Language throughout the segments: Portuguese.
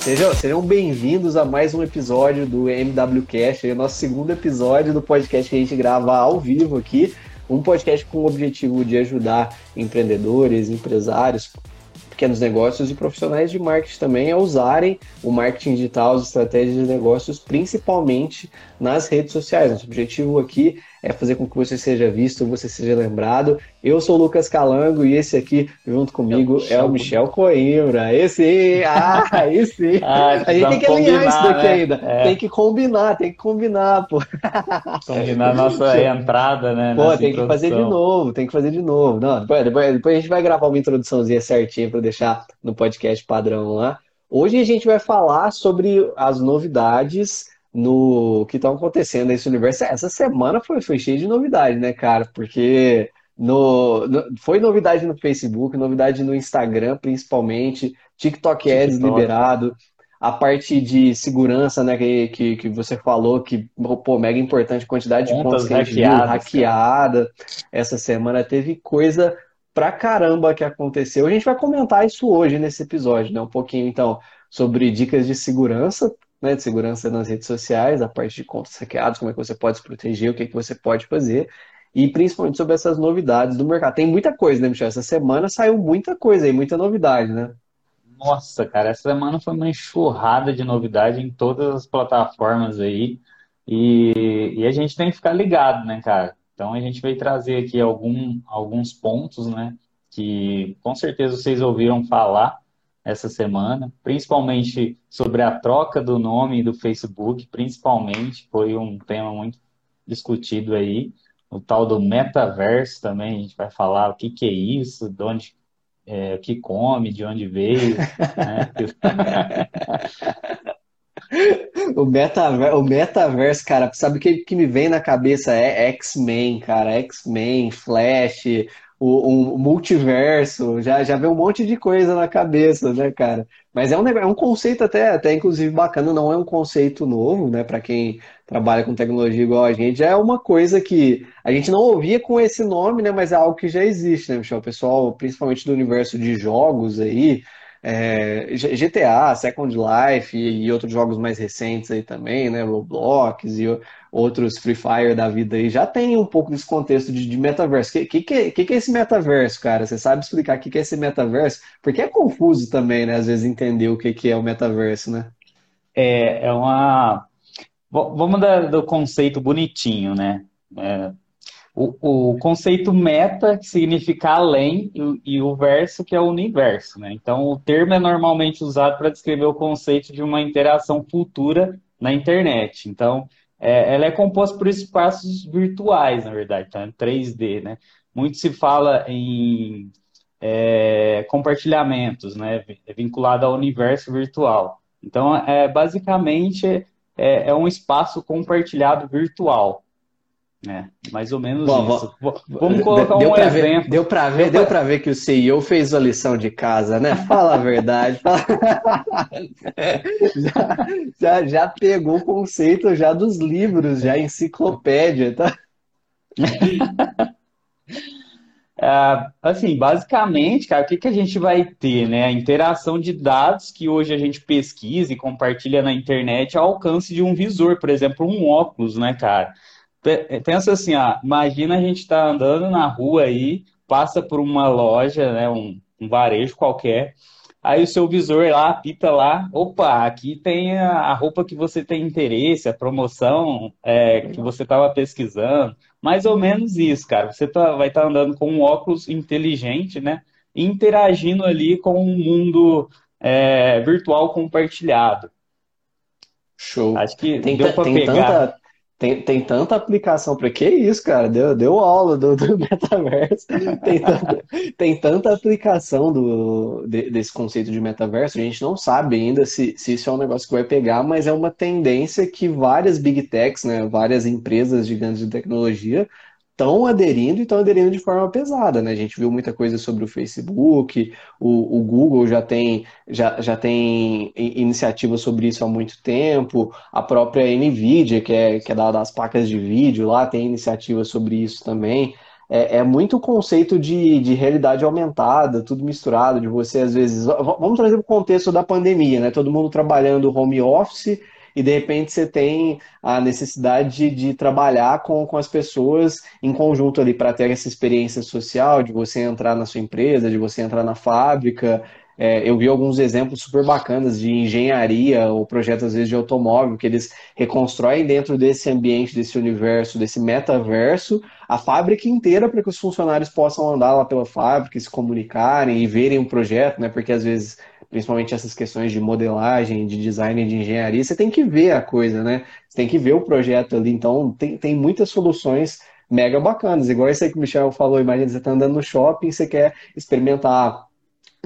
Sejam, sejam bem-vindos a mais um episódio do MWCast, é o nosso segundo episódio do podcast que a gente grava ao vivo aqui. Um podcast com o objetivo de ajudar empreendedores, empresários, pequenos negócios e profissionais de marketing também a usarem o marketing digital, as estratégias de negócios, principalmente nas redes sociais. Nosso objetivo aqui é fazer com que você seja visto, você seja lembrado. Eu sou o Lucas Calango e esse aqui, junto comigo, é o, é Michel Coimbra. Esse, ah, esse. Ah, a gente tem que alinhar isso daqui né? ainda. É. Tem que combinar, tem que combinar, pô. Combinar a nossa entrada, né? Pô, tem que fazer de novo, tem que fazer de novo. Não, depois, depois, depois a gente vai gravar uma introduçãozinha certinha para deixar no podcast padrão lá. Hoje a gente vai falar sobre as novidades no que estão acontecendo nesse universo. Essa semana foi, foi cheia de novidade, né, cara? Porque no, no, foi novidade no Facebook, novidade no Instagram, principalmente, TikTok Ads TikTok. liberado, a parte de segurança, né, que, que, que, você falou, que, pô, mega importante, quantidade de pontos que a gente viu, hackeada. Essa semana teve coisa pra caramba que aconteceu. A gente vai comentar isso hoje nesse episódio, né, um pouquinho, então, sobre dicas de segurança, né, de segurança nas redes sociais, a parte de contas hackeadas, como é que você pode se proteger, o que, é que você pode fazer, e principalmente sobre essas novidades do mercado. Tem muita coisa, né, Michel? Essa semana saiu muita coisa aí, muita novidade, né? Nossa, cara, essa semana foi uma enxurrada de novidade em todas as plataformas aí, e, e a gente tem que ficar ligado, né, cara? Então a gente vai trazer aqui algum, alguns pontos, né, que com certeza vocês ouviram falar, essa semana, principalmente sobre a troca do nome do Facebook, principalmente, foi um tema muito discutido aí. O tal do metaverso também, a gente vai falar o que, que é isso, de onde é, o que come, de onde veio. Né? o, metaverso, o metaverso, cara, sabe o que, que me vem na cabeça? É X-Men, cara, X-Men, Flash, o, o, multiverso, já, já vem um monte de coisa na cabeça, né, cara? Mas é um, é um conceito até, até, inclusive, bacana, não é um conceito novo, né, para quem trabalha com tecnologia igual a gente, é uma coisa que a gente não ouvia com esse nome, né, mas é algo que já existe, né, Michel? O pessoal, principalmente do universo de jogos aí, é, GTA, Second Life e, outros jogos mais recentes aí também, né? Roblox e outros Free Fire da vida aí já tem um pouco desse contexto de, de metaverso. O que, que, que, que, é esse metaverso, cara? Você sabe explicar o que, que é esse metaverso? Porque é confuso também, né? Às vezes entender o que, que é o metaverso, né? É, é uma. Vamos dar do conceito bonitinho, né? É, o, o, conceito meta, que significa além, e, e, o verso, que é o universo. Né? Então, o termo é normalmente usado para descrever o conceito de uma interação futura na internet. Então, é, ela é composta por espaços virtuais, na verdade, então, é 3D. Né? Muito se fala em é, compartilhamentos, né? É vinculado ao universo virtual. Então, é, basicamente, é, é um espaço compartilhado virtual. É, mais ou menos Bom, isso. Vamos colocar deu um exemplo. Ver, deu para ver, deu para ver que o CEO fez a lição de casa, né? Fala a verdade. já, já, já, pegou o conceito já dos livros, já enciclopédia, tá? É, assim, basicamente, cara, o que, que a gente vai ter, né? A interação de dados que hoje a gente pesquisa e compartilha na internet ao alcance de um visor, por exemplo, um óculos, né, cara? Pensa assim, ó, imagina a gente tá andando na rua aí, passa por uma loja, né, um, um varejo qualquer, aí o seu visor lá apita lá, opa, aqui tem a, roupa que você tem interesse, a promoção é, que você estava pesquisando, mais ou menos isso, cara. Você tá, vai estar tá andando com um óculos inteligente, né, interagindo ali com um mundo é, virtual compartilhado. Show. Acho que tem, deu para pegar. Tanta tem, tem tanta aplicação para que isso, cara? Deu, deu aula do, do metaverso. Tem tanta, tem tanta aplicação do, de, desse conceito de metaverso. A gente não sabe ainda se, se isso é um negócio que vai pegar, mas é uma tendência que várias big techs, né, várias empresas gigantes de tecnologia estão aderindo e estão aderindo de forma pesada, né? A gente viu muita coisa sobre o Facebook, o, o Google já tem, já, já tem iniciativas sobre isso há muito tempo, a própria NVIDIA, que é, que é da, das placas de vídeo lá, tem iniciativas sobre isso também. é, é muito o conceito de, de realidade aumentada, tudo misturado, de você às vezes. Vamos trazer o contexto da pandemia, né? Todo mundo trabalhando home office e de repente você tem a necessidade de, de trabalhar com, com as pessoas em conjunto ali para ter essa experiência social, de você entrar na sua empresa, de você entrar na fábrica. É, eu vi alguns exemplos super bacanas de engenharia ou projetos, às vezes, de automóvel, que eles reconstroem dentro desse ambiente, desse universo, desse metaverso, a fábrica inteira para que os funcionários possam andar lá pela fábrica, se comunicarem e verem o projeto, né? Porque às vezes principalmente essas questões de modelagem, de design, de engenharia, você tem que ver a coisa, né? Você tem que ver o projeto ali. Então, tem, tem muitas soluções mega bacanas. Igual isso aí que o Michel falou, imagina, você está andando no shopping, você quer experimentar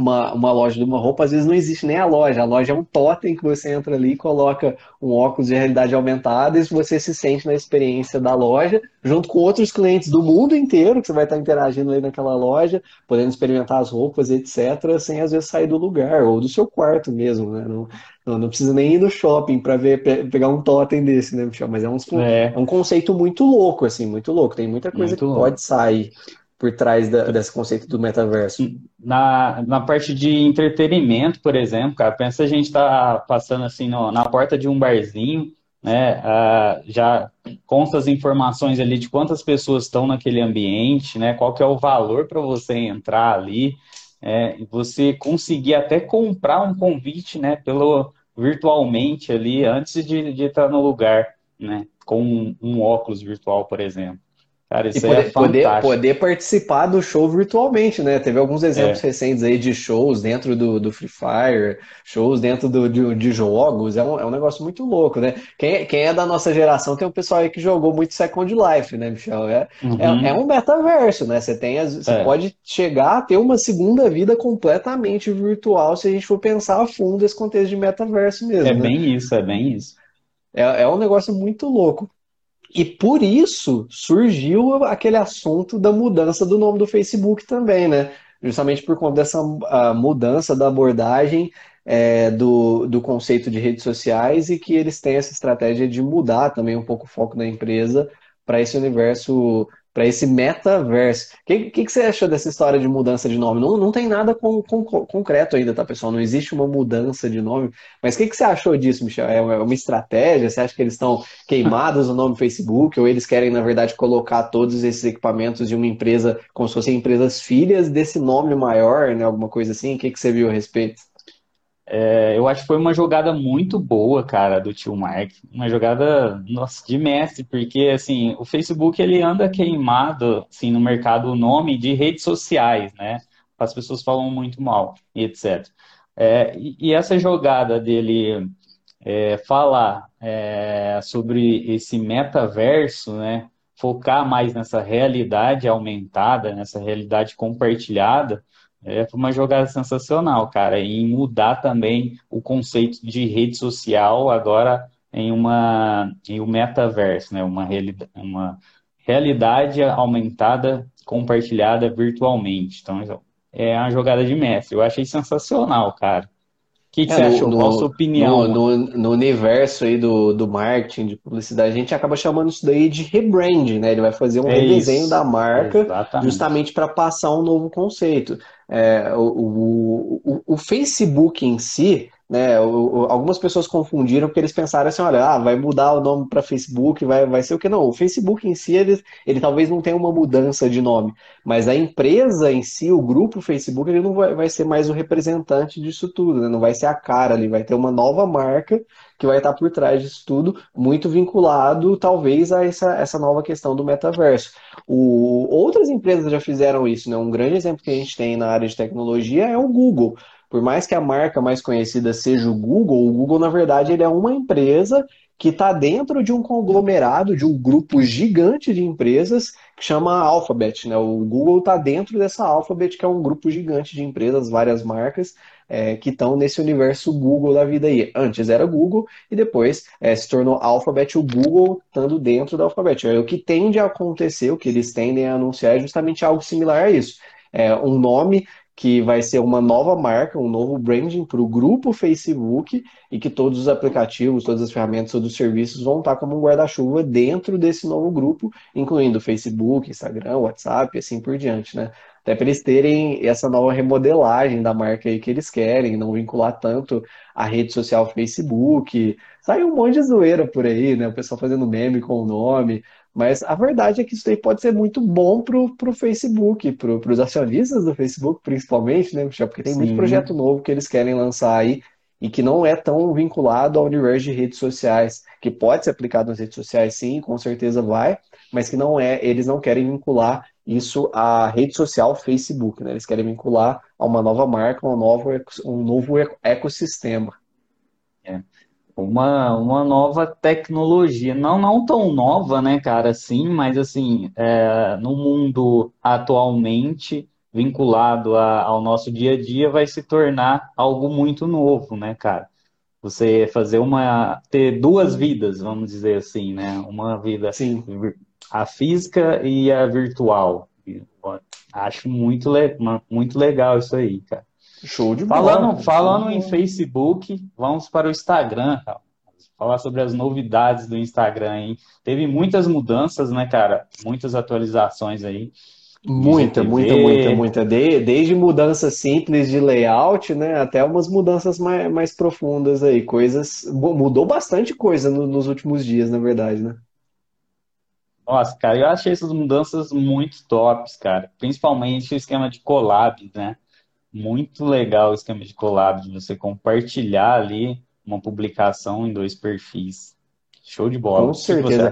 uma, uma loja de uma roupa, às vezes não existe nem a loja. A loja é um totem que você entra ali e coloca um óculos de realidade aumentada e você se sente na experiência da loja, junto com outros clientes do mundo inteiro, que você vai estar interagindo ali naquela loja, podendo experimentar as roupas, etc., sem às vezes sair do lugar, ou do seu quarto mesmo, né? Não, não, não precisa nem ir no shopping para ver pegar um totem desse, né, Michel? Mas é um, é. é um conceito muito louco, assim, muito louco. Tem muita coisa muito que louco. pode sair por trás da, desse conceito do metaverso? Na, na parte de entretenimento, por exemplo, cara, pensa a gente tá passando assim no, na porta de um barzinho, né? Uh, já consta as informações ali de quantas pessoas estão naquele ambiente, né? Qual que é o valor para você entrar ali, é, você conseguir até comprar um convite, né? Pelo virtualmente ali antes de, de estar no lugar, né? Com um, um óculos virtual, por exemplo. Cara, isso e poder, é poder, poder, participar do show virtualmente, né? Teve alguns exemplos é. recentes aí de shows dentro do, do Free Fire, shows dentro do, de, de jogos, é um, é um negócio muito louco, né? Quem, quem é da nossa geração tem um pessoal aí que jogou muito Second Life, né, Michel? É, uhum. é, é, um metaverso, né? Você, tem as, você é. pode chegar a ter uma segunda vida completamente virtual se a gente for pensar a fundo esse contexto de metaverso mesmo. É né? bem isso, é bem isso. É, é um negócio muito louco. E por isso surgiu aquele assunto da mudança do nome do Facebook também, né? Justamente por conta dessa mudança da abordagem é, do, do conceito de redes sociais e que eles têm essa estratégia de mudar também um pouco o foco da empresa para esse universo para esse metaverso. O que, que, que, você achou dessa história de mudança de nome? Não, não tem nada com, com, concreto ainda, tá, pessoal? Não existe uma mudança de nome. Mas o que, que você achou disso, Michel? É uma, é uma estratégia? Você acha que eles estão queimados no nome Facebook? Ou eles querem, na verdade, colocar todos esses equipamentos de uma empresa, como se fossem empresas filhas desse nome maior, né? Alguma coisa assim? O que, que você viu a respeito? É, eu acho que foi uma jogada muito boa, cara, do tio Mark. Uma jogada, nossa, de mestre, porque, assim, o Facebook, ele anda queimado, assim, no mercado, o nome de redes sociais, né? As pessoas falam muito mal, e etc. É, e, essa jogada dele é, falar é, sobre esse metaverso, né? Focar mais nessa realidade aumentada, nessa realidade compartilhada, é, uma jogada sensacional, cara, em mudar também o conceito de rede social agora em uma em um metaverso, né? Uma uma realidade aumentada, compartilhada virtualmente. Então é uma jogada de mestre. Eu achei sensacional, cara. O que, que é, você achou? No, Qual a sua opinião? No, no, universo aí do, do marketing, de publicidade, a gente acaba chamando isso daí de rebrand, né? Ele vai fazer um é redesenho isso. da marca Exatamente. justamente para passar um novo conceito. É, o, o, o, Facebook em si, né, o, algumas pessoas confundiram porque eles pensaram assim, olha, ah, vai mudar o nome para Facebook, vai, vai ser o que não. O Facebook em si, ele, ele talvez não tenha uma mudança de nome, mas a empresa em si, o grupo Facebook, ele não vai, vai ser mais o representante disso tudo, né? não vai ser a cara ali, vai ter uma nova marca que vai estar por trás disso tudo, muito vinculado talvez a essa, essa nova questão do metaverso. O, outras empresas já fizeram isso, né? Um grande exemplo que a gente tem na área de tecnologia é o Google. Por mais que a marca mais conhecida seja o Google, o Google, na verdade, ele é uma empresa que está dentro de um conglomerado, de um grupo gigante de empresas que chama Alphabet. Né? O Google está dentro dessa Alphabet, que é um grupo gigante de empresas, várias marcas, é, que estão nesse universo Google da vida aí. Antes era Google e depois é, se tornou Alphabet, o Google estando dentro da Alphabet. É, o que tende a acontecer, o que eles tendem a anunciar é justamente algo similar a isso. É um nome que vai ser uma nova marca, um novo branding para o grupo Facebook e que todos os aplicativos, todas as ferramentas, todos os serviços vão estar como um guarda-chuva dentro desse novo grupo, incluindo Facebook, Instagram, WhatsApp e assim por diante, né? Até para eles terem essa nova remodelagem da marca aí que eles querem, não vincular tanto a rede social Facebook. Sai um monte de zoeira por aí, né? O pessoal fazendo meme com o nome. Mas a verdade é que isso aí pode ser muito bom pro, pro Facebook, pro, pros acionistas do Facebook, principalmente, né, Michel? Porque tem Sim. muito projeto novo que eles querem lançar aí e que não é tão vinculado ao universo de redes sociais, que pode ser aplicado nas redes sociais, sim, com certeza vai, mas que não é, eles não querem vincular isso à rede social Facebook, né? Eles querem vincular a uma nova marca, um novo, um novo ecossistema. Uma, uma nova tecnologia, não, não tão nova, né, cara, sim, mas assim, é, no mundo atualmente, vinculado a, ao nosso dia a dia, vai se tornar algo muito novo, né, cara? Você fazer uma, ter duas vidas, vamos dizer assim, né? Uma vida sim a física e a virtual. Acho muito, le muito legal isso aí, cara. Show de falando, bola. Falando em Facebook, vamos para o Instagram, cara. Falar sobre as novidades do Instagram, hein? Teve muitas mudanças, né, cara? Muitas atualizações aí. Muita, muita, muita, muita. De, desde mudanças simples de layout, né, até umas mudanças mais, mais profundas aí. Coisas. Mudou bastante coisa no, nos últimos dias, na verdade, né? Nossa, cara, eu achei essas mudanças muito tops, cara. Principalmente o esquema de collab, né? Muito legal o esquema de collab, de você compartilhar ali uma publicação em dois perfis. Show de bola. Com certeza.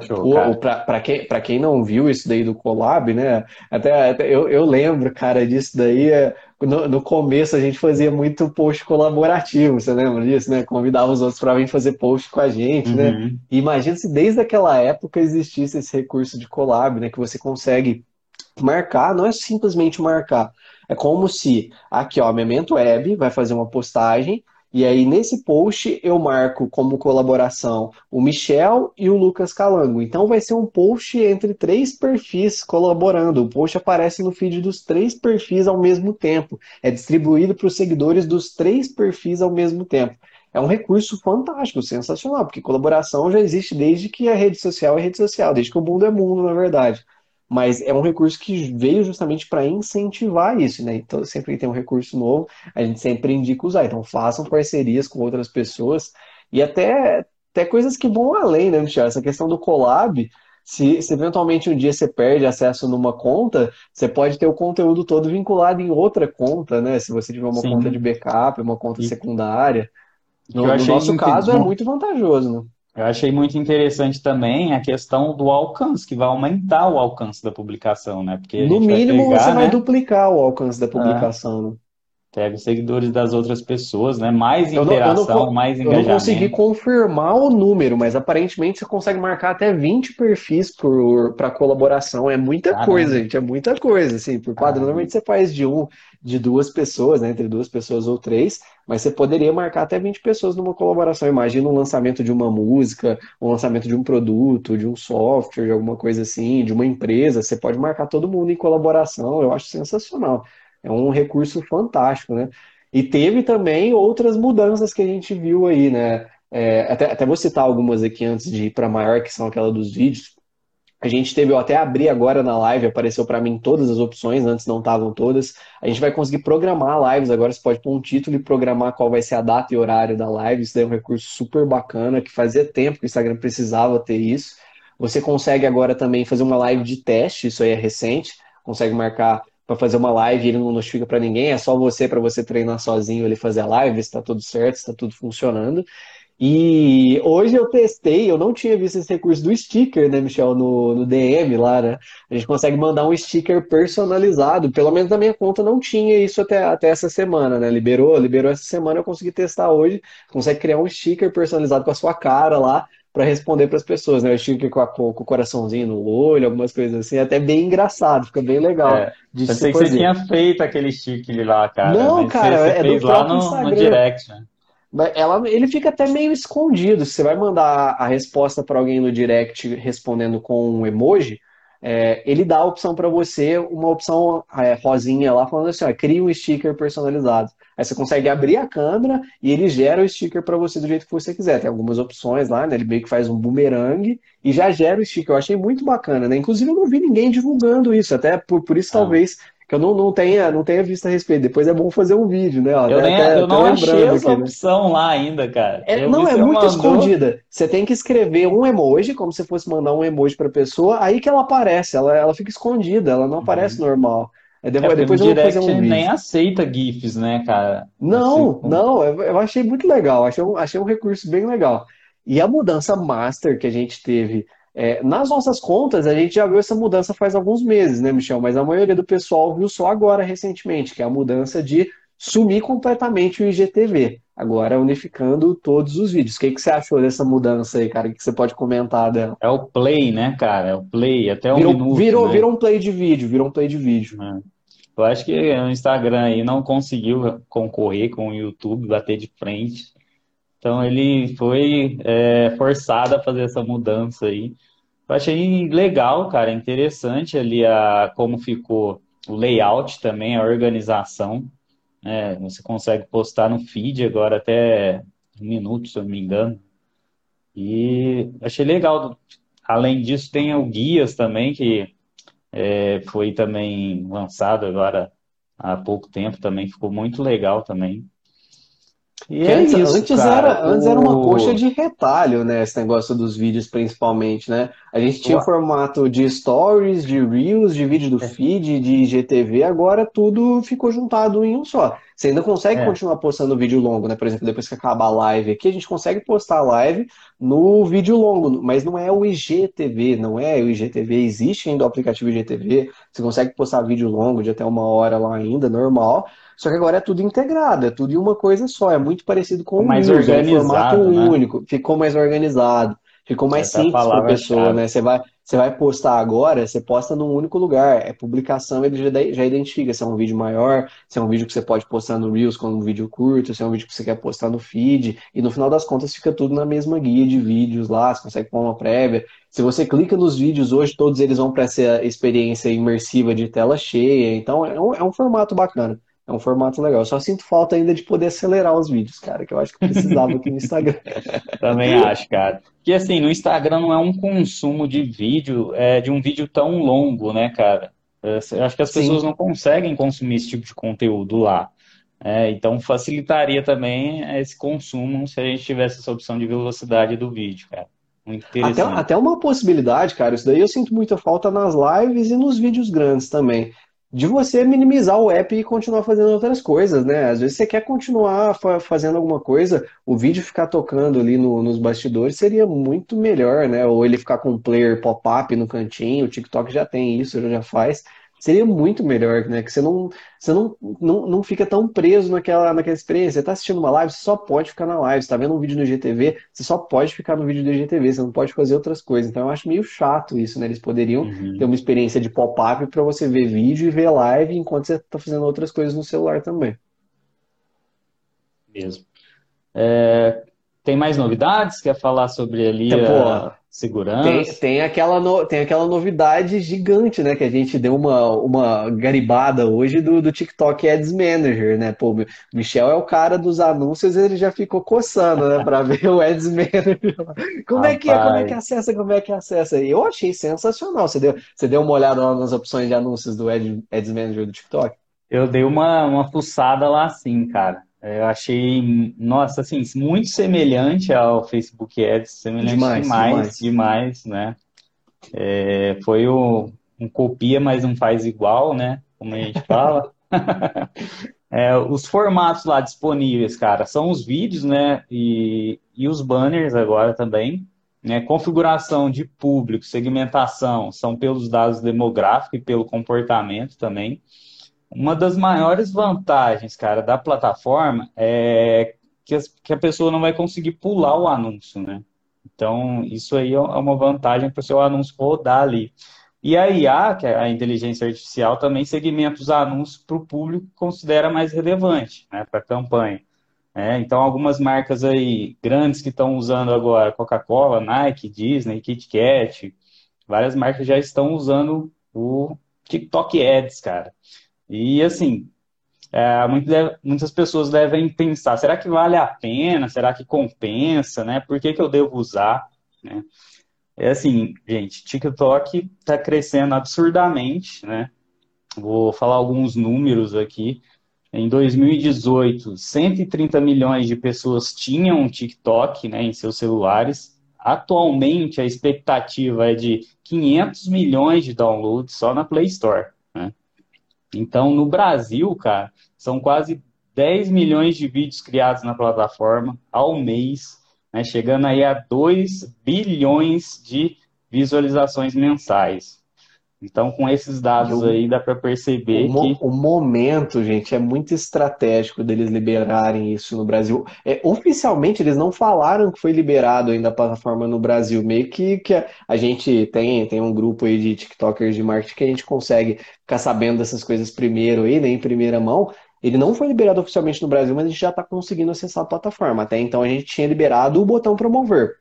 Para quem, quem não viu isso daí do collab, né? Até, até eu, eu lembro, cara, disso daí. É, no, no, começo a gente fazia muito post colaborativo, você lembra disso, né? Convidava os outros para vir fazer post com a gente, né? uhum. né? E imagina se desde aquela época existisse esse recurso de collab, né? Que você consegue marcar, não é simplesmente marcar. É como se aqui, ó, Memento Web vai fazer uma postagem e aí, nesse post, eu marco como colaboração o Michel e o Lucas Calango. Então, vai ser um post entre três perfis colaborando. O post aparece no feed dos três perfis ao mesmo tempo. É distribuído para os seguidores dos três perfis ao mesmo tempo. É um recurso fantástico, sensacional, porque colaboração já existe desde que a rede social é rede social, desde que o mundo é mundo, na verdade mas é um recurso que veio justamente para incentivar isso, né? Então, sempre que tem um recurso novo, a gente sempre indica usar. Então, façam parcerias com outras pessoas e até, até coisas que vão além, né, Michel? Essa questão do collab, se, se, eventualmente um dia você perde acesso numa conta, você pode ter o conteúdo todo vinculado em outra conta, né? Se você tiver uma Sim. conta de backup, uma conta secundária. No, no nosso caso, é muito vantajoso, né? Eu achei muito interessante também a questão do alcance, que vai aumentar o alcance da publicação, né? Porque no mínimo pegar, você né? vai duplicar o alcance da publicação, é. né? Pega os seguidores das outras pessoas, né? Mais interação, eu não, eu não, mais engajamento. Eu não consegui confirmar o número, mas aparentemente você consegue marcar até 20 perfis para colaboração. É muita Caramba. coisa, gente. É muita coisa, assim. Por padrão, normalmente você faz de um, de duas pessoas, né? Entre duas pessoas ou três, mas você poderia marcar até 20 pessoas numa colaboração. Imagina um lançamento de uma música, um lançamento de um produto, de um software, de alguma coisa assim, de uma empresa. Você pode marcar todo mundo em colaboração. Eu acho sensacional. É um recurso fantástico, né? E teve também outras mudanças que a gente viu aí, né? É, até, até vou citar algumas aqui antes de ir para maior, que são aquela dos vídeos. A gente teve, eu até abri agora na live, apareceu para mim todas as opções, antes não estavam todas. A gente vai conseguir programar lives agora, você pode pôr um título e programar qual vai ser a data e horário da live. Isso daí é um recurso super bacana, que fazia tempo que o Instagram precisava ter isso. Você consegue agora também fazer uma live de teste, isso aí é recente, consegue marcar para fazer uma live, ele não notifica para ninguém, é só você para você treinar sozinho ele fazer a live, se está tudo certo, se está tudo funcionando. E hoje eu testei, eu não tinha visto esse recurso do sticker, né, Michel, no, no DM lá, né? A gente consegue mandar um sticker personalizado, pelo menos na minha conta não tinha isso até, até essa semana, né? Liberou, liberou essa semana, eu consegui testar hoje. Consegue criar um sticker personalizado com a sua cara lá, para responder para as pessoas, né? Eu sticker com, a, com, o coraçãozinho no olho, algumas coisas assim, até bem engraçado, fica bem legal. É, de pensei que você tinha feito aquele sticker lá, cara. Não, cara, você, é do próprio no, Instagram. No direct, né? Ela, ele fica até meio escondido. Se você vai mandar a resposta para alguém no direct respondendo com um emoji, é, ele dá a opção para você, uma opção é, rosinha lá, falando assim, ó, cria um sticker personalizado. Aí você consegue abrir a câmera e ele gera o sticker para você do jeito que você quiser. Tem algumas opções lá, né? Ele meio que faz um boomerang e já gera o sticker. Eu achei muito bacana, né? Inclusive eu não vi ninguém divulgando isso, até por, por isso ah. talvez que eu não, não, tenha, não tenha visto a respeito. Depois é bom fazer um vídeo, né? eu, nem, até, eu não achei essa aqui, né? opção né? lá ainda, cara. É, não, é muito mandou... escondida. Você tem que escrever um emoji, como se fosse mandar um emoji para pessoa, aí que ela aparece, ela, ela fica escondida, ela não uhum. aparece normal. É, depois, é depois eu vou fazer um vídeo. nem aceita GIFs, né, cara? Não, assim, não, eu, eu achei muito legal, achei um, achei um recurso bem legal. E a mudança master que a gente teve é, nas nossas contas, a gente já viu essa mudança faz alguns meses, né, Michel? Mas a maioria do pessoal viu só agora, recentemente, que é a mudança de sumir completamente o IGTV. Agora unificando todos os vídeos. O que, que você achou dessa mudança aí, cara? O que você pode comentar dela? É o play, né, cara? É o play, até um virou, minuto. Virou, né? virou um play de vídeo, virou um play de vídeo. É. Eu acho que o Instagram aí não conseguiu concorrer com o YouTube, bater de frente. Então ele foi é, forçado a fazer essa mudança aí. Eu achei legal, cara, interessante ali a, como ficou o layout também, a organização. É, você consegue postar no feed agora até um minuto, se eu não me engano. E achei legal. Além disso, tem o Guias também, que é, foi também lançado agora há pouco tempo também, ficou muito legal também. E é antes, isso, antes era, antes era uma coxa de retalho, né? Esse negócio dos vídeos, principalmente, né? A gente tinha o formato de stories, de reels, de vídeo do é. feed, de IGTV, agora tudo ficou juntado em um só. Você ainda consegue é. continuar postando vídeo longo, né? Por exemplo, depois que acabar a live aqui, a gente consegue postar a live no vídeo longo, mas não é o IGTV, não é o IGTV, existe ainda o aplicativo IGTV, você consegue postar vídeo longo de até uma hora lá ainda, normal, só que agora é tudo integrado, é tudo em uma coisa só, é muito parecido com o mais News, organizado, é um formato né? único, ficou mais organizado, ficou mais Essa simples para a pessoa, chave. né? Você vai, você vai postar agora, você posta num único lugar. É publicação, ele já, já identifica se é um vídeo maior, se é um vídeo que você pode postar no Reels como um vídeo curto, se é um vídeo que você quer postar no feed. E no final das contas fica tudo na mesma guia de vídeos lá, você consegue pôr uma prévia. Se você clica nos vídeos hoje, todos eles vão para essa experiência imersiva de tela cheia. Então é um, é um formato bacana. É um formato legal. Eu só sinto falta ainda de poder acelerar os vídeos, cara, que eu acho que precisava aqui no Instagram. Também acho, cara. Porque assim, no Instagram não é um consumo de vídeo, é, de um vídeo tão longo, né, cara? Eu acho que as pessoas Sim. não conseguem consumir esse tipo de conteúdo lá. É, então facilitaria também esse consumo se a gente tivesse essa opção de velocidade do vídeo, cara. Muito interessante. Até, até uma possibilidade, cara, isso daí eu sinto muita falta nas lives e nos vídeos grandes também de você minimizar o app e continuar fazendo outras coisas, né? Às vezes você quer continuar fa fazendo alguma coisa, o vídeo ficar tocando ali no, nos bastidores seria muito melhor, né? Ou ele ficar com um player pop-up no cantinho, o TikTok já tem isso, já faz seria muito melhor, né? Que você não, você não, não, não fica tão preso naquela, naquela experiência. Você está assistindo uma live, você só pode ficar na live. Você está vendo um vídeo no GTV, você só pode ficar no vídeo do GTV, você não pode fazer outras coisas. Então eu acho meio chato isso, né? Eles poderiam uhum. ter uma experiência de pop-up para você ver vídeo e ver live enquanto você está fazendo outras coisas no celular também. Mesmo. É, tem mais novidades? Quer falar sobre ali então, a segurança? Tem, tem, aquela no, tem aquela novidade gigante, né? Que a gente deu uma, uma garibada hoje do, do TikTok Ads Manager, né? Pô, Michel é o cara dos anúncios, ele já ficou coçando, né? Para ver o Ads Manager. Como Rapaz. é que é? Como é que acessa? Como é que acessa? Eu achei sensacional. Você deu, você deu uma olhada lá nas opções de anúncios do Ads Manager do TikTok? Eu dei uma, uma fuçada lá sim, cara. É, eu achei, nossa, assim, muito semelhante ao Facebook Ads, semelhante demais, demais, demais, demais né? É, foi o, um copia, mas não faz igual, né? Como a gente fala. é, os formatos lá disponíveis, cara, são os vídeos, né? E, e os banners agora também. Né? Configuração de público, segmentação, são pelos dados demográficos e pelo comportamento também. Uma das maiores vantagens, cara, da plataforma é que, que a pessoa não vai conseguir pular o anúncio, né? Então, isso aí é uma vantagem para o seu anúncio rodar ali. E a IA, que é a inteligência artificial, também segmenta os anúncios para o público que considera mais relevante, né, para a campanha. É, então, algumas marcas aí grandes que estão usando agora, Coca-Cola, Nike, Disney, KitKat, várias marcas já estão usando o TikTok Ads, cara. E assim, é, muitas pessoas devem pensar, será que vale a pena? Será que compensa, né? Por que, que eu devo usar? Né? É assim, gente, TikTok está crescendo absurdamente, né? Vou falar alguns números aqui. Em 2018, 130 milhões de pessoas tinham TikTok né, em seus celulares. Atualmente, a expectativa é de 500 milhões de downloads só na Play Store. Né? Então, no Brasil, cara, são quase 10 milhões de vídeos criados na plataforma ao mês, né, chegando aí a 2 bilhões de visualizações mensais. Então, com esses dados aí, dá para perceber o, que. O momento, gente, é muito estratégico deles liberarem isso no Brasil. É, oficialmente, eles não falaram que foi liberado ainda a plataforma no Brasil. Meio que, que a gente tem, tem um grupo aí de TikTokers de marketing que a gente consegue ficar sabendo dessas coisas primeiro aí, né, em primeira mão. Ele não foi liberado oficialmente no Brasil, mas a gente já está conseguindo acessar a plataforma. Até então, a gente tinha liberado o botão promover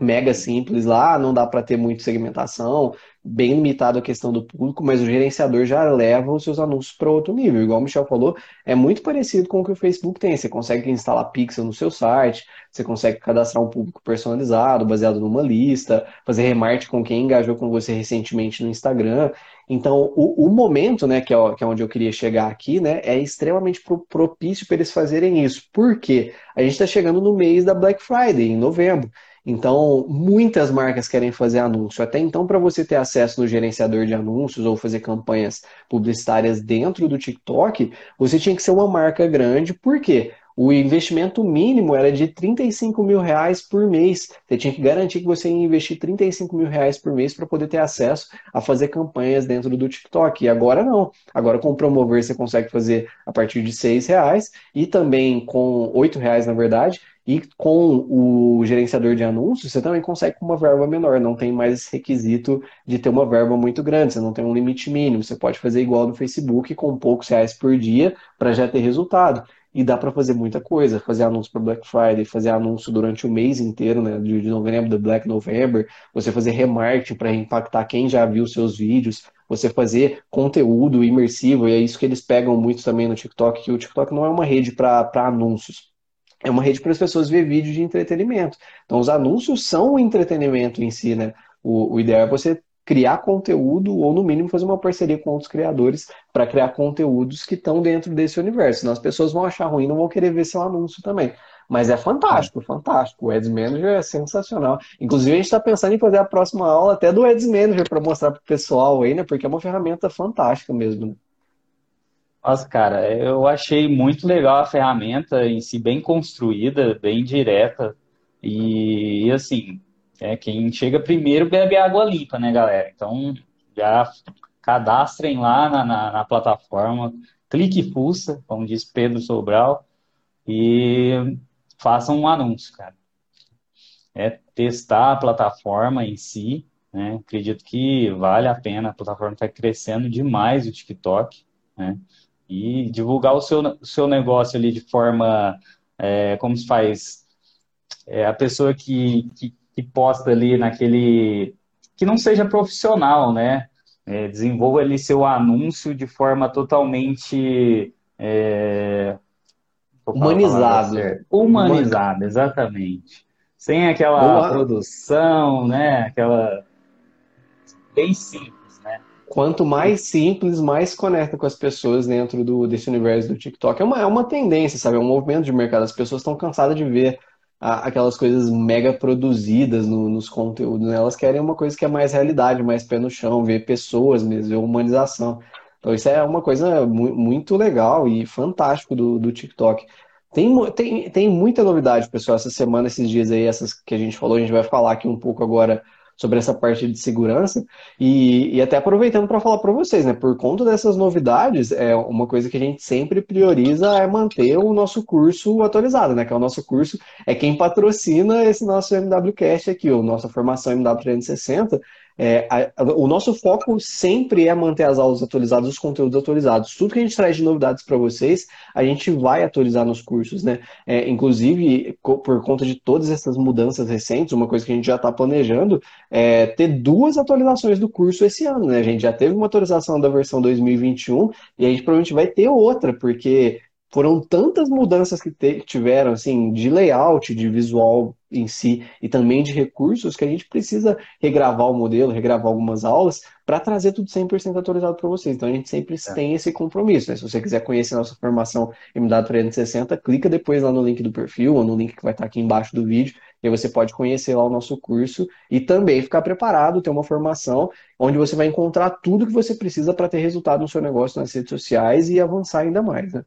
mega simples lá, não dá para ter muita segmentação, bem limitado a questão do público, mas o gerenciador já leva os seus anúncios para outro nível. Igual o Michel falou, é muito parecido com o que o Facebook tem. Você consegue instalar pixel no seu site, você consegue cadastrar um público personalizado, baseado numa lista, fazer remarketing com quem engajou com você recentemente no Instagram. Então, o, o momento, né, que é, que é, onde eu queria chegar aqui, né, é extremamente propício para eles fazerem isso. Por quê? A gente está chegando no mês da Black Friday, em novembro. Então, muitas marcas querem fazer anúncio. Até então, para você ter acesso no gerenciador de anúncios ou fazer campanhas publicitárias dentro do TikTok, você tinha que ser uma marca grande. Por quê? O investimento mínimo era de 35 mil reais por mês. Você tinha que garantir que você ia investir 35 mil reais por mês para poder ter acesso a fazer campanhas dentro do TikTok. E agora não. Agora com o Promover você consegue fazer a partir de 6 reais e também com 8 reais, na verdade, e com o gerenciador de anúncios, você também consegue com uma verba menor, não tem mais esse requisito de ter uma verba muito grande, você não tem um limite mínimo, você pode fazer igual no Facebook com poucos reais por dia para já ter resultado. E dá para fazer muita coisa, fazer anúncio para Black Friday, fazer anúncio durante o mês inteiro, né, de novembro, do Black November, você fazer remarketing para impactar quem já viu seus vídeos, você fazer conteúdo imersivo, e é isso que eles pegam muito também no TikTok, que o TikTok não é uma rede para anúncios é uma rede para as pessoas ver vídeos de entretenimento. Então, os anúncios são o entretenimento em si, né? O, o ideal é você criar conteúdo ou, no mínimo, fazer uma parceria com outros criadores para criar conteúdos que estão dentro desse universo. Senão as pessoas vão achar ruim não vão querer ver seu anúncio também. Mas é fantástico, fantástico. O Ads Manager é sensacional. Inclusive, a gente está pensando em fazer a próxima aula até do Ads Manager para mostrar para o pessoal aí, né? Porque é uma ferramenta fantástica mesmo. Né? Nossa, cara, eu achei muito legal a ferramenta em si, bem construída, bem direta. E, assim, é, quem chega primeiro bebe água limpa, né, galera? Então, já cadastrem lá na, na, na plataforma, clique e fuça, como diz Pedro Sobral, e façam um anúncio, cara. É testar a plataforma em si, né? Acredito que vale a pena, a plataforma está crescendo demais o TikTok, né? E divulgar o seu, seu negócio ali de forma, é, como se faz, é, a pessoa que, que, que, posta ali naquele, que não seja profissional, né? É, desenvolva ali seu anúncio de forma totalmente é, humanizado. Humanizado, exatamente. Sem aquela Boa. produção, né? Aquela bem simples. Quanto mais simples, mais conecta com as pessoas dentro do, desse universo do TikTok. É uma, é uma tendência, sabe? É um movimento de mercado. As pessoas estão cansadas de ver a, aquelas coisas mega produzidas no, nos conteúdos. Né? Elas querem uma coisa que é mais realidade, mais pé no chão, ver pessoas mesmo, ver humanização. Então isso é uma coisa mu muito legal e fantástico do, do TikTok. Tem, tem, tem muita novidade, pessoal, essa semana, esses dias aí, essas que a gente falou, a gente vai falar aqui um pouco agora sobre essa parte de segurança. E, e até aproveitando para falar para vocês, né? Por conta dessas novidades, é uma coisa que a gente sempre prioriza é manter o nosso curso atualizado, né? Que é o nosso curso, é quem patrocina esse nosso MWCast aqui, o nossa formação MW360 É, a, a, o nosso foco sempre é manter as aulas atualizadas, os conteúdos atualizados. Tudo que a gente traz de novidades para vocês, a gente vai atualizar nos cursos, né? É, inclusive, por conta de todas essas mudanças recentes, uma coisa que a gente já está planejando é ter duas atualizações do curso esse ano, né? A gente já teve uma atualização da versão 2021 e a gente provavelmente vai ter outra, porque foram tantas mudanças que tiveram, assim, de layout, de visual em si e também de recursos que a gente precisa regravar o modelo, regravar algumas aulas para trazer tudo 100% atualizado para vocês. Então a gente sempre é. tem esse compromisso. Né? Se você quiser conhecer nossa formação MW360, clica depois lá no link do perfil ou no link que vai estar aqui embaixo do vídeo e você pode conhecer lá o nosso curso e também ficar preparado, ter uma formação onde você vai encontrar tudo que você precisa para ter resultado no seu negócio nas redes sociais e avançar ainda mais. Né?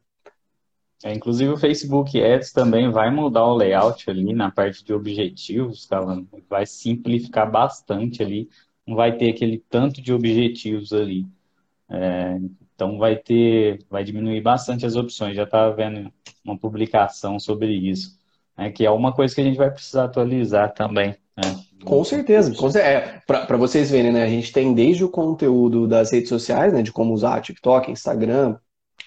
É, inclusive o Facebook Ads também vai mudar o layout ali na parte de objetivos, tá? vai simplificar bastante ali, não vai ter aquele tanto de objetivos ali. É, então vai ter, vai diminuir bastante as opções. Já estava vendo uma publicação sobre isso, né, que é uma coisa que a gente vai precisar atualizar também. Né? Com certeza. Com certeza. É, Para vocês verem, né, a gente tem desde o conteúdo das redes sociais, né, de como usar TikTok, Instagram,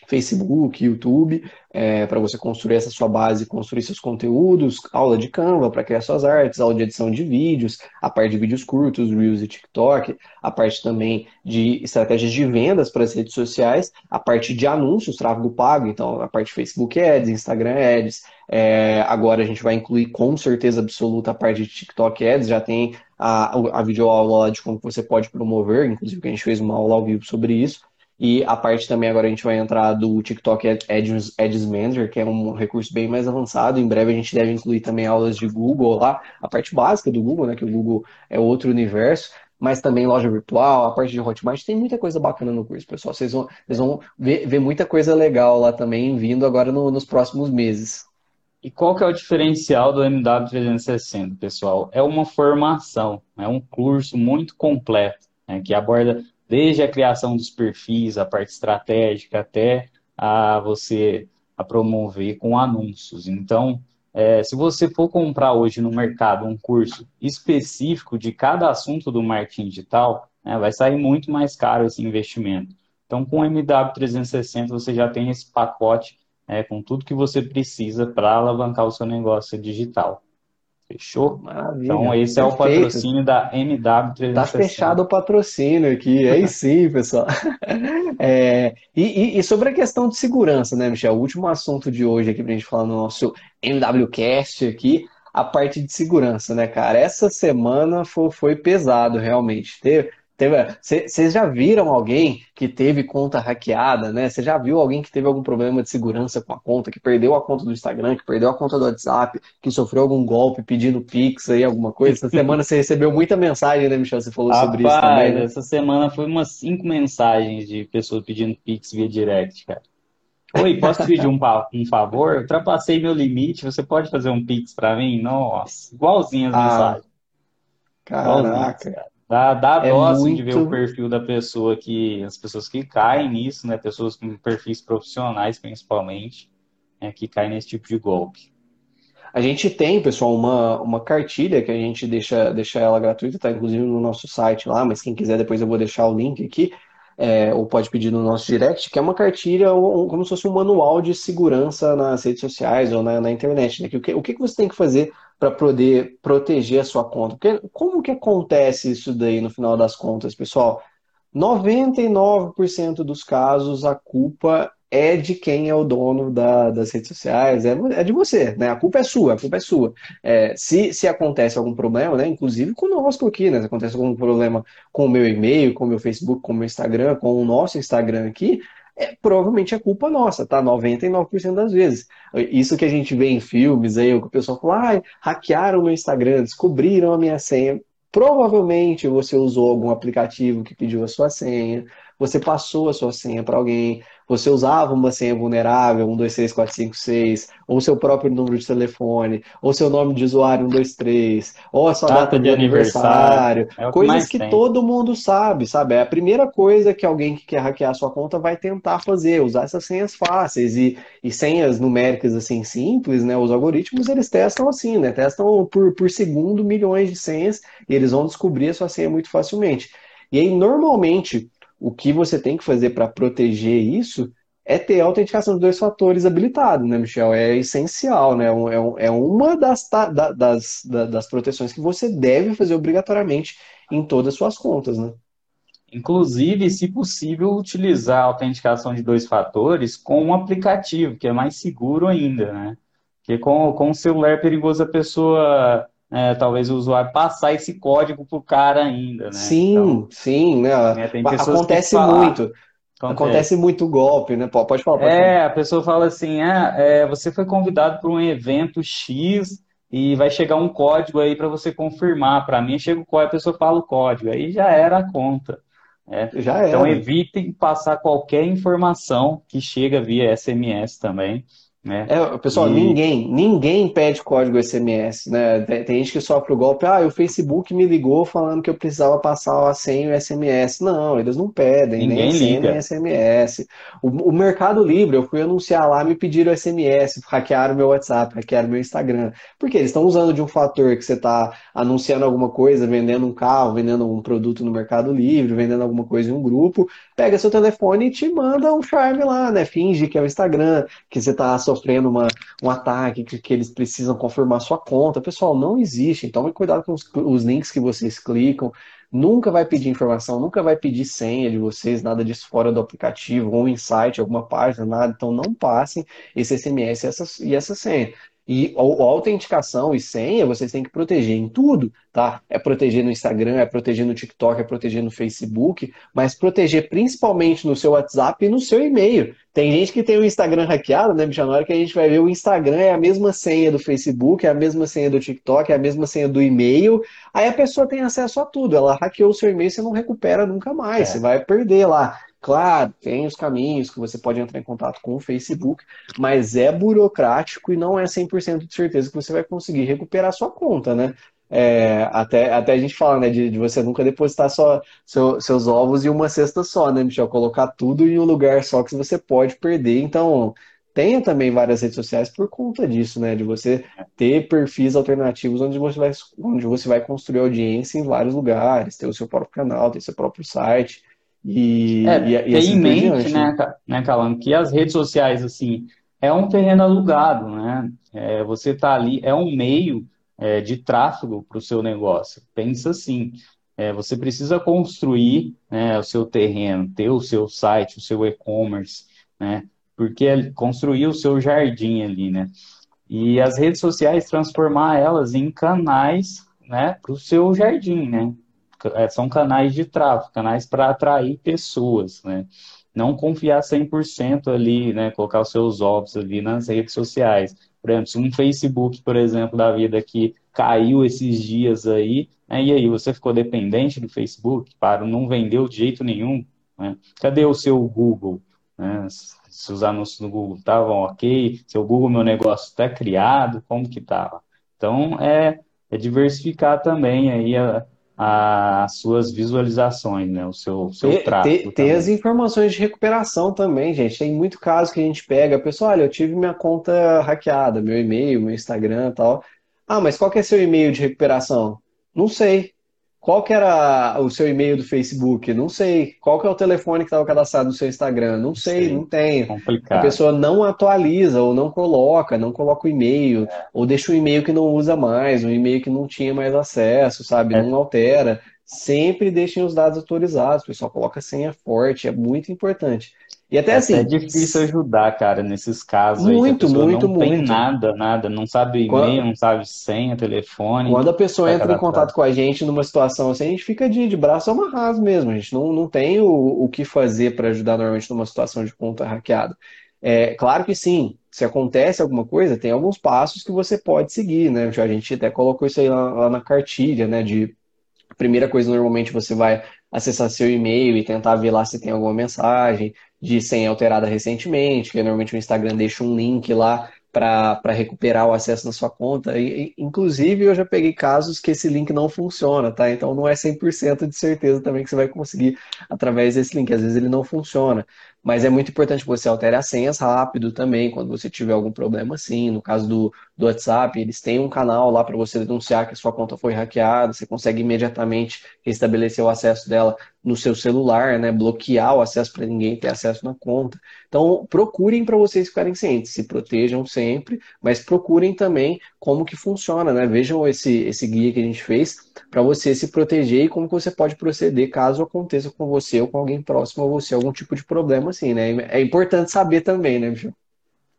Facebook, YouTube, é, para você construir essa sua base, construir seus conteúdos, aula de Canva para criar suas artes, aula de edição de vídeos, a parte de vídeos curtos, Reels e TikTok, a parte também de estratégias de vendas para as redes sociais, a parte de anúncios, tráfego pago, então a parte de Facebook Ads, Instagram Ads, é, agora a gente vai incluir com certeza absoluta a parte de TikTok Ads, já tem a, a videoaula de como você pode promover, inclusive que a gente fez uma aula ao vivo sobre isso. E a parte também agora a gente vai entrar do TikTok Ads, Ads Manager, que é um recurso bem mais avançado. Em breve a gente deve incluir também aulas de Google lá, a parte básica do Google, né? Que o Google é outro universo mas também loja virtual, a parte de Hotmart, tem muita coisa bacana no curso, pessoal. Vocês vão, vocês vão ver, ver muita coisa legal lá também vindo agora no, nos próximos meses. E qual que é o diferencial do MW360, pessoal? É uma formação, é um curso muito completo, né, que aborda desde a criação dos perfis, a parte estratégica, até a você a promover com anúncios. Então, é, se você for comprar hoje no mercado um curso específico de cada assunto do marketing digital, né, vai sair muito mais caro esse investimento. Então, com o MW360, você já tem esse pacote é, com tudo que você precisa para alavancar o seu negócio digital. Fechou? Maravilha. Então, esse é o patrocínio da MW360. Tá fechado o patrocínio aqui, aí sim, pessoal. É, e, e, sobre a questão de segurança, né, Michel? O último assunto de hoje aqui pra gente falar no nosso MWCast aqui, a parte de segurança, né, cara? Essa semana foi, foi pesado, realmente. Teve, vocês já viram alguém que teve conta hackeada, né? Você já viu alguém que teve algum problema de segurança com a conta, que perdeu a conta do Instagram, que perdeu a conta do WhatsApp, que sofreu algum golpe pedindo Pix aí, alguma coisa? Essa semana você recebeu muita mensagem, né, Michel? Você falou Rapaz, sobre isso também. Né? Essa semana foi umas cinco mensagens de pessoas pedindo Pix via direct, cara. Oi, posso pedir um, um favor? Eu ultrapassei meu limite, você pode fazer um Pix para mim? Nossa, igualzinho as ah, mensagens. Caraca. cara. Dá, dá é muito... assim, de ver o perfil da pessoa que. As pessoas que caem nisso, né? Pessoas com perfis profissionais, principalmente, né, que caem nesse tipo de golpe. A gente tem, pessoal, uma, uma cartilha que a gente deixa, deixa ela gratuita, tá inclusive no nosso site lá, mas quem quiser depois eu vou deixar o link aqui, é, ou pode pedir no nosso direct, que é uma cartilha um, como se fosse um manual de segurança nas redes sociais ou na, na internet. Né? Que, o, que, o que você tem que fazer para poder proteger a sua conta. Porque como que acontece isso daí no final das contas, pessoal? 99% dos casos a culpa é de quem é o dono da, das redes sociais, é, é, de você, né? A culpa é sua, a culpa é sua. É, se, se acontece algum problema, né? Inclusive conosco aqui, né? Se acontece algum problema com o meu e-mail, com o meu Facebook, com o meu Instagram, com o nosso Instagram aqui, é, provavelmente é culpa nossa, tá? 99% das vezes. Isso que a gente vê em filmes aí, o pessoal fala, ah, hackearam meu Instagram, descobriram a minha senha. Provavelmente você usou algum aplicativo que pediu a sua senha. Você passou a sua senha para alguém, você usava uma senha vulnerável, 123456, ou seu próprio número de telefone, ou seu nome de usuário 123, ou a sua data, data de, de, aniversário, aniversário. É coisas que, que todo mundo sabe, sabe? É a primeira coisa que alguém que quer hackear sua conta vai tentar fazer, usar essas senhas fáceis e, e senhas numéricas assim simples, né? Os algoritmos eles testam assim, né? Testam por, por segundo milhões de senhas e eles vão descobrir a sua senha muito facilmente. E aí, normalmente, o que você tem que fazer para proteger isso é ter a autenticação de dois fatores habilitado, né, Michel? É essencial, né? É, é uma das, das, das proteções que você deve fazer obrigatoriamente em todas as suas contas, né? Inclusive, se possível, utilizar a autenticação de dois fatores com um aplicativo, que é mais seguro ainda, né? Porque com, com o celular é perigoso a pessoa é, talvez o usuário passar esse código para o cara ainda, né? Sim, então, sim, né? É, acontece muito. Acontece. acontece. muito golpe, né? Pode falar. Pode é, falar. a pessoa fala assim, ah, é, você foi convidado para um evento X e vai chegar um código aí para você confirmar. Para mim, chega o código, a pessoa fala o código, aí já era a conta. É. Já era. Então evitem passar qualquer informação que chega via SMS também. Né? É, pessoal, e... ninguém, ninguém pede código SMS, né? Tem, tem, gente que sofre o golpe, ah, o Facebook me ligou falando que eu precisava passar a senha e o SMS. Não, eles não pedem, ninguém nem senha nem SMS. O, o, Mercado Livre, eu fui anunciar lá, me pediram SMS, hackearam meu WhatsApp, hackearam meu Instagram. Porque eles estão usando de um fator que você está anunciando alguma coisa, vendendo um carro, vendendo um produto no Mercado Livre, vendendo alguma coisa em um grupo, pega seu telefone e te manda um charme lá, né? Finge que é o Instagram, que você está sofrendo uma, um ataque, que, que, eles precisam confirmar sua conta. Pessoal, não existe. Então, cuidado com os, os links que vocês clicam. Nunca vai pedir informação, nunca vai pedir senha de vocês, nada disso fora do aplicativo, ou insight, alguma página, nada. Então, não passem esse SMS e essa, e essa senha. E a autenticação e senha vocês têm que proteger em tudo, tá? É proteger no Instagram, é proteger no TikTok, é proteger no Facebook, mas proteger principalmente no seu WhatsApp e no seu e-mail. Tem gente que tem o Instagram hackeado, né, Michel? Na hora que a gente vai ver o Instagram é a mesma senha do Facebook, é a mesma senha do TikTok, é a mesma senha do e-mail. Aí a pessoa tem acesso a tudo. Ela hackeou o seu e-mail, você não recupera nunca mais. É. Você vai perder lá. Claro, tem os caminhos que você pode entrar em contato com o Facebook, mas é burocrático e não é 100% de certeza que você vai conseguir recuperar sua conta, né? É, até, até a gente fala, né, de, de você nunca depositar só seu, seus ovos em uma cesta só, né, Michel? Colocar tudo em um lugar só que você pode perder. Então, tenha também várias redes sociais por conta disso, né? De você ter perfis alternativos onde você vai, onde você vai construir audiência em vários lugares, ter o seu próprio canal, ter seu próprio site. E, é, e, e assim em mente, né, né, Calando, que as redes sociais, assim, é um terreno alugado, né? É, você está ali, é um meio é, de tráfego para o seu negócio. Pensa assim, é, você precisa construir né, o seu terreno, ter o seu site, o seu e-commerce, né? Porque é construir o seu jardim ali, né? E as redes sociais transformar elas em canais, né, para o seu jardim, né? É, são canais de tráfego, canais para atrair pessoas, né? Não confiar 100% ali, né? Colocar os seus ovos ali nas redes sociais. Por exemplo, se um Facebook, por exemplo, da vida que caiu esses dias aí, né? e aí, você ficou dependente do Facebook? Para, não vendeu de jeito nenhum? Né? Cadê o seu Google? Né? Se os anúncios no Google estavam ok, seu Google Meu Negócio está criado, como que estava? Então, é, é diversificar também aí a, as suas visualizações, né? O seu, seu tráfego. Ter, as informações de recuperação também, gente. Tem muito caso que a gente pega, pessoal, olha, eu tive minha conta hackeada, meu e-mail, meu Instagram e tal. Ah, mas qual que é seu e-mail de recuperação? Não sei. Qual que era o seu e-mail do Facebook? Não sei. Qual que é o telefone que estava cadastrado no seu Instagram? Não sei, Sim, não tem. Complicado. A pessoa não atualiza ou não coloca, não coloca o e-mail, é. ou deixa um e-mail que não usa mais, um e-mail que não tinha mais acesso, sabe? É. Não altera. Sempre deixem os dados atualizados, pessoal. Coloca senha forte, é muito importante. E até é assim. É difícil ajudar, cara, nesses casos. Muito, aí, muito, não muito. Não tem nada, nada. Não sabe e-mail, não sabe senha, telefone. Quando a pessoa entra em contato com a gente numa situação assim, a gente fica de, de braço amarrado mesmo. A gente não, não tem o, o que fazer para ajudar normalmente numa situação de conta hackeada. É, claro que sim, se acontece alguma coisa, tem alguns passos que você pode seguir, né? A gente até colocou isso aí lá, lá na cartilha, né? De a primeira coisa, normalmente, você vai acessar seu e-mail e tentar ver lá se tem alguma mensagem de senha alterada recentemente, que normalmente o Instagram deixa um link lá para recuperar o acesso na sua conta. E, inclusive, eu já peguei casos que esse link não funciona, tá? Então não é 100% de certeza também que você vai conseguir através desse link. Às vezes ele não funciona. Mas é muito importante que você altere as senhas rápido também, quando você tiver algum problema assim. No caso do, do WhatsApp, eles têm um canal lá para você denunciar que a sua conta foi hackeada. Você consegue imediatamente restabelecer o acesso dela no seu celular, né? Bloquear o acesso para ninguém ter acesso na conta. Então, procurem para vocês ficarem cientes. Se protejam sempre, mas procurem também como que funciona, né? Vejam esse, esse guia que a gente fez para você se proteger e como que você pode proceder caso aconteça com você ou com alguém próximo a você algum tipo de problema assim, né? É importante saber também, né, bicho?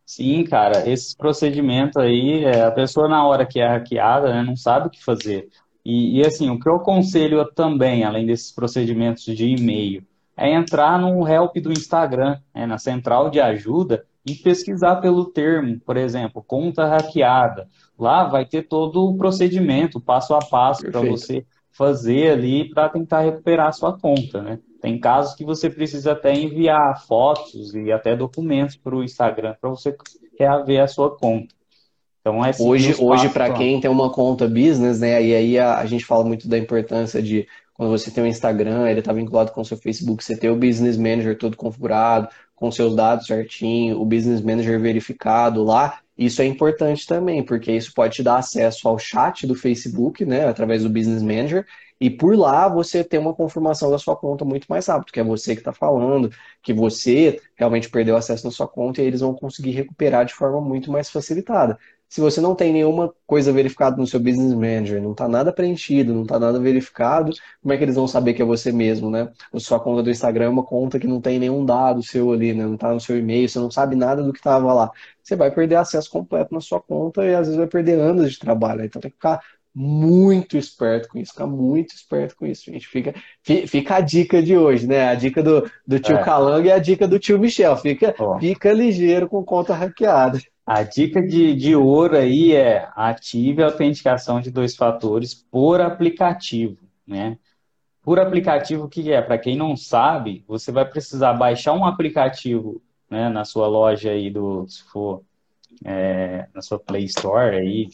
Sim, cara, esses procedimentos aí, é, a pessoa na hora que é hackeada, né, não sabe o que fazer. E, e, assim, o que eu aconselho também, além desses procedimentos de e-mail, é entrar no help do Instagram, né, na central de ajuda, e pesquisar pelo termo, por exemplo, conta hackeada. Lá vai ter todo o procedimento, passo a passo, para você fazer ali para tentar recuperar a sua conta, né? Tem casos que você precisa até enviar fotos e até documentos para o Instagram para você reaver a sua conta. Então é assim, hoje, hoje para quem tem uma conta business, né? E aí a, a, gente fala muito da importância de quando você tem um Instagram, ele está vinculado com o seu Facebook, você ter o Business Manager todo configurado, com seus dados certinho, o Business Manager verificado lá. Isso é importante também, porque isso pode te dar acesso ao chat do Facebook, né, através do Business Manager, e por lá você tem uma confirmação da sua conta muito mais rápido, que é você que está falando, que você realmente perdeu acesso na sua conta e eles vão conseguir recuperar de forma muito mais facilitada. Se você não tem nenhuma coisa verificada no seu Business Manager, não está nada preenchido, não está nada verificado, como é que eles vão saber que é você mesmo, né? A sua conta do Instagram é uma conta que não tem nenhum dado seu ali, né? Não está no seu e-mail, você não sabe nada do que estava lá. Você vai perder acesso completo na sua conta e às vezes vai perder anos de trabalho. Então tem que ficar muito esperto com isso, fica muito esperto com isso, gente. Fica, fica a dica de hoje, né? A dica do, do tio é. Calango e a dica do tio Michel. Fica, oh. fica ligeiro com conta hackeada. A dica de, de ouro aí é ative a autenticação de dois fatores por aplicativo, né? Por aplicativo, o que é? Para quem não sabe, você vai precisar baixar um aplicativo né, na sua loja aí do, se for é, na sua Play Store aí,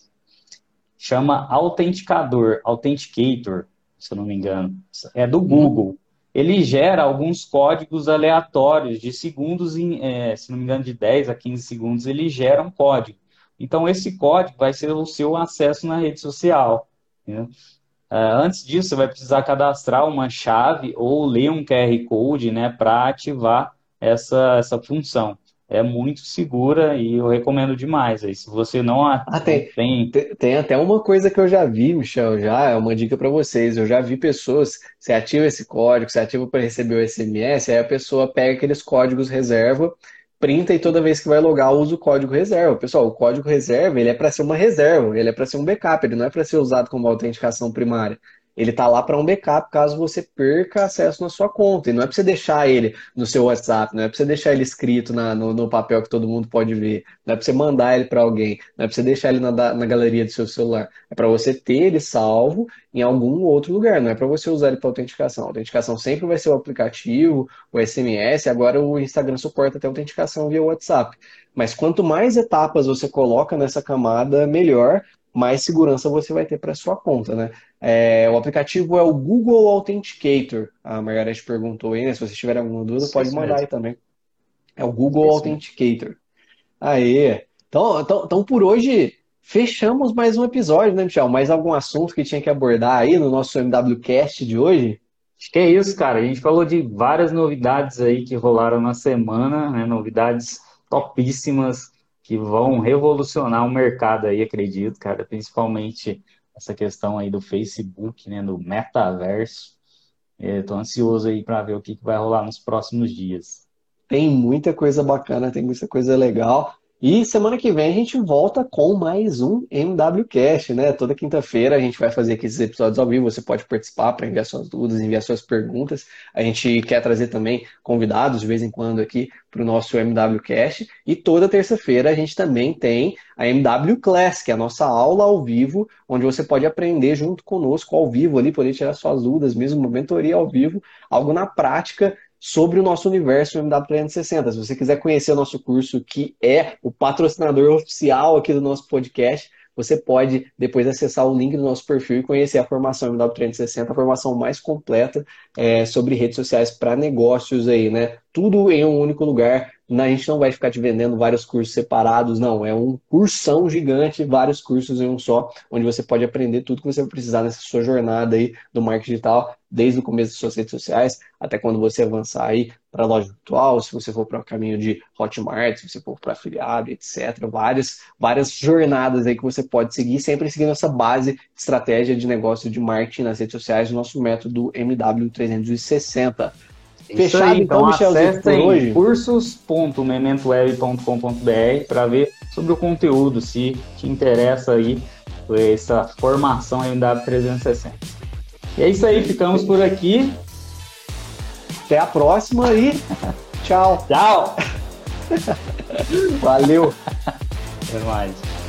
chama Autenticador, Authenticator, se eu não me engano. É do Google. Ele gera alguns códigos aleatórios de segundos, em, é, se não me engano, de 10 a 15 segundos, ele gera um código. Então, esse código vai ser o seu acesso na rede social. Né? antes disso, você vai precisar cadastrar uma chave ou ler um QR Code né, para ativar essa, essa função é muito segura e eu recomendo demais. Aí, se você não ah, tem, tem... tem até uma coisa que eu já vi, Michel, já é uma dica para vocês. Eu já vi pessoas, você ativa esse código, você ativa para receber o SMS, aí a pessoa pega aqueles códigos reserva, printa e toda vez que vai logar usa o código reserva. Pessoal, o código reserva ele é para ser uma reserva, ele é para ser um backup, ele não é para ser usado como autenticação primária. Ele está lá para um backup caso você perca acesso na sua conta. E não é para você deixar ele no seu WhatsApp, não é para você deixar ele escrito na, no, no, papel que todo mundo pode ver, não é para você mandar ele para alguém, não é para você deixar ele na, na galeria do seu celular. É para você ter ele salvo em algum outro lugar, não é para você usar ele para autenticação. A autenticação sempre vai ser o aplicativo, o SMS, agora o Instagram suporta até autenticação via WhatsApp. Mas quanto mais etapas você coloca nessa camada, melhor, mais segurança você vai ter para sua conta, né? É, o aplicativo é o Google Authenticator. A Margareth perguntou aí, né? Se você tiver alguma dúvida, Sim, pode mandar aí também. É o Google Sim. Authenticator. Aí. Então, então, então, por hoje, fechamos mais um episódio, né, Michel? Mais algum assunto que tinha que abordar aí no nosso MWCast de hoje? Acho que é isso, cara. A gente falou de várias novidades aí que rolaram na semana, né? Novidades topíssimas que vão revolucionar o mercado aí, acredito, cara, principalmente essa questão aí do Facebook, né, do metaverso. Estou ansioso aí para ver o que, que vai rolar nos próximos dias. Tem muita coisa bacana, tem muita coisa legal. E semana que vem a gente volta com mais um MWCast, né? Toda quinta-feira a gente vai fazer aqui esses episódios ao vivo. Você pode participar para enviar suas dúvidas, enviar suas perguntas. A gente quer trazer também convidados de vez em quando aqui para o nosso MWCast. E toda terça-feira a gente também tem a MW Class, que é a nossa aula ao vivo, onde você pode aprender junto conosco ao vivo ali, poder tirar suas dúvidas, mesmo uma mentoria ao vivo, algo na prática sobre o nosso universo MW360. Se você quiser conhecer o nosso curso, que é o patrocinador oficial aqui do nosso podcast, você pode depois acessar o link do nosso perfil e conhecer a formação MW360, a formação mais completa é, sobre redes sociais para negócios aí, né? Tudo em um único lugar. A gente não vai ficar te vendendo vários cursos separados, não. É um cursão gigante, vários cursos em um só, onde você pode aprender tudo que você vai precisar nessa sua jornada aí do marketing digital, desde o começo das suas redes sociais até quando você avançar aí para a loja virtual, se você for para o caminho de Hotmart, se você for para afiliado, etc. Várias, várias jornadas aí que você pode seguir, sempre seguindo essa base de estratégia de negócio de marketing nas redes sociais, nosso método MW360. Fechado, aí, então, então acessem cursos.mementoweb.com.br para ver sobre o conteúdo, se te interessa aí essa formação MW360. E é isso aí, ficamos por aqui. Até a próxima e tchau. Tchau. Valeu. Até mais.